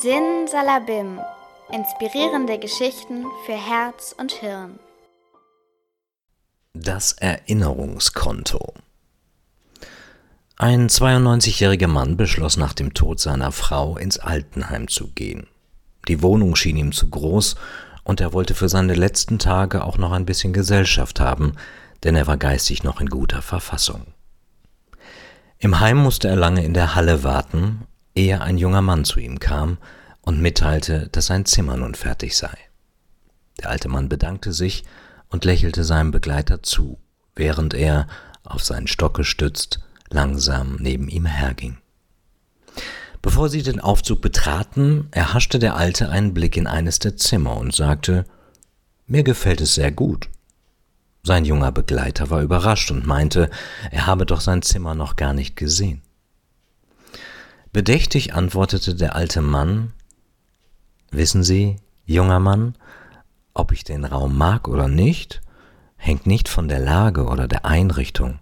Sin Salabim. Inspirierende Geschichten für Herz und Hirn. Das Erinnerungskonto. Ein 92-jähriger Mann beschloss nach dem Tod seiner Frau ins Altenheim zu gehen. Die Wohnung schien ihm zu groß und er wollte für seine letzten Tage auch noch ein bisschen Gesellschaft haben, denn er war geistig noch in guter Verfassung. Im Heim musste er lange in der Halle warten, ehe ein junger Mann zu ihm kam und mitteilte, dass sein Zimmer nun fertig sei. Der alte Mann bedankte sich und lächelte seinem Begleiter zu, während er, auf seinen Stock gestützt, langsam neben ihm herging. Bevor sie den Aufzug betraten, erhaschte der Alte einen Blick in eines der Zimmer und sagte Mir gefällt es sehr gut. Sein junger Begleiter war überrascht und meinte, er habe doch sein Zimmer noch gar nicht gesehen. Bedächtig antwortete der alte Mann Wissen Sie, junger Mann, ob ich den Raum mag oder nicht, hängt nicht von der Lage oder der Einrichtung,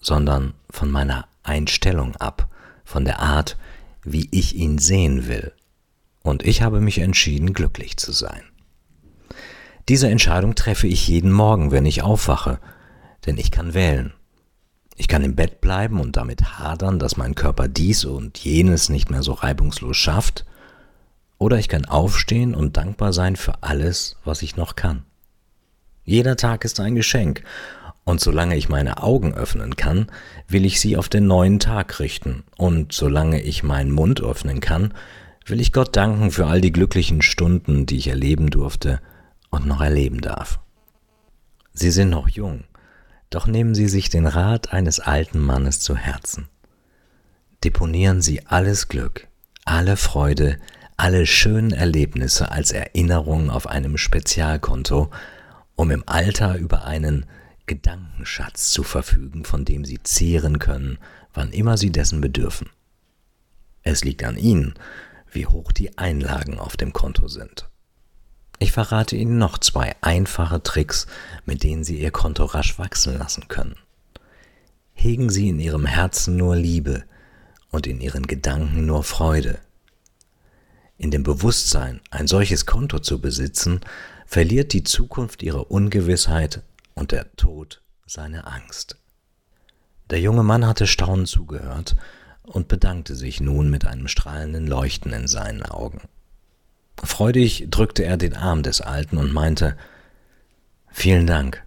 sondern von meiner Einstellung ab, von der Art, wie ich ihn sehen will. Und ich habe mich entschieden, glücklich zu sein. Diese Entscheidung treffe ich jeden Morgen, wenn ich aufwache, denn ich kann wählen. Ich kann im Bett bleiben und damit hadern, dass mein Körper dies und jenes nicht mehr so reibungslos schafft, oder ich kann aufstehen und dankbar sein für alles, was ich noch kann. Jeder Tag ist ein Geschenk, und solange ich meine Augen öffnen kann, will ich sie auf den neuen Tag richten, und solange ich meinen Mund öffnen kann, will ich Gott danken für all die glücklichen Stunden, die ich erleben durfte und noch erleben darf. Sie sind noch jung, doch nehmen Sie sich den Rat eines alten Mannes zu Herzen. Deponieren Sie alles Glück, alle Freude, alle schönen Erlebnisse als Erinnerung auf einem Spezialkonto, um im Alter über einen Gedankenschatz zu verfügen, von dem Sie zehren können, wann immer Sie dessen bedürfen. Es liegt an Ihnen, wie hoch die Einlagen auf dem Konto sind. Ich verrate Ihnen noch zwei einfache Tricks, mit denen Sie Ihr Konto rasch wachsen lassen können. Hegen Sie in Ihrem Herzen nur Liebe und in Ihren Gedanken nur Freude. In dem Bewusstsein, ein solches Konto zu besitzen, verliert die Zukunft ihre Ungewissheit und der Tod seine Angst. Der junge Mann hatte staunend zugehört und bedankte sich nun mit einem strahlenden Leuchten in seinen Augen. Freudig drückte er den Arm des Alten und meinte Vielen Dank.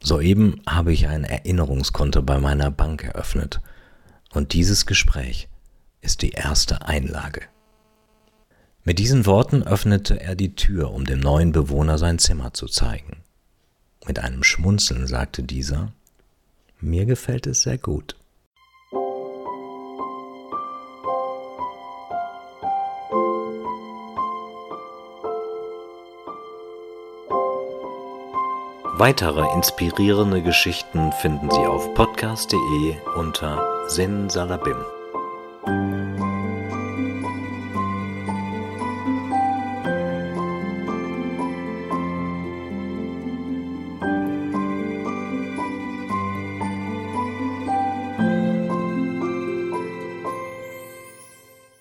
Soeben habe ich ein Erinnerungskonto bei meiner Bank eröffnet, und dieses Gespräch ist die erste Einlage. Mit diesen Worten öffnete er die Tür, um dem neuen Bewohner sein Zimmer zu zeigen. Mit einem Schmunzeln sagte dieser Mir gefällt es sehr gut. Weitere inspirierende Geschichten finden Sie auf podcast.de unter Sin Salabim.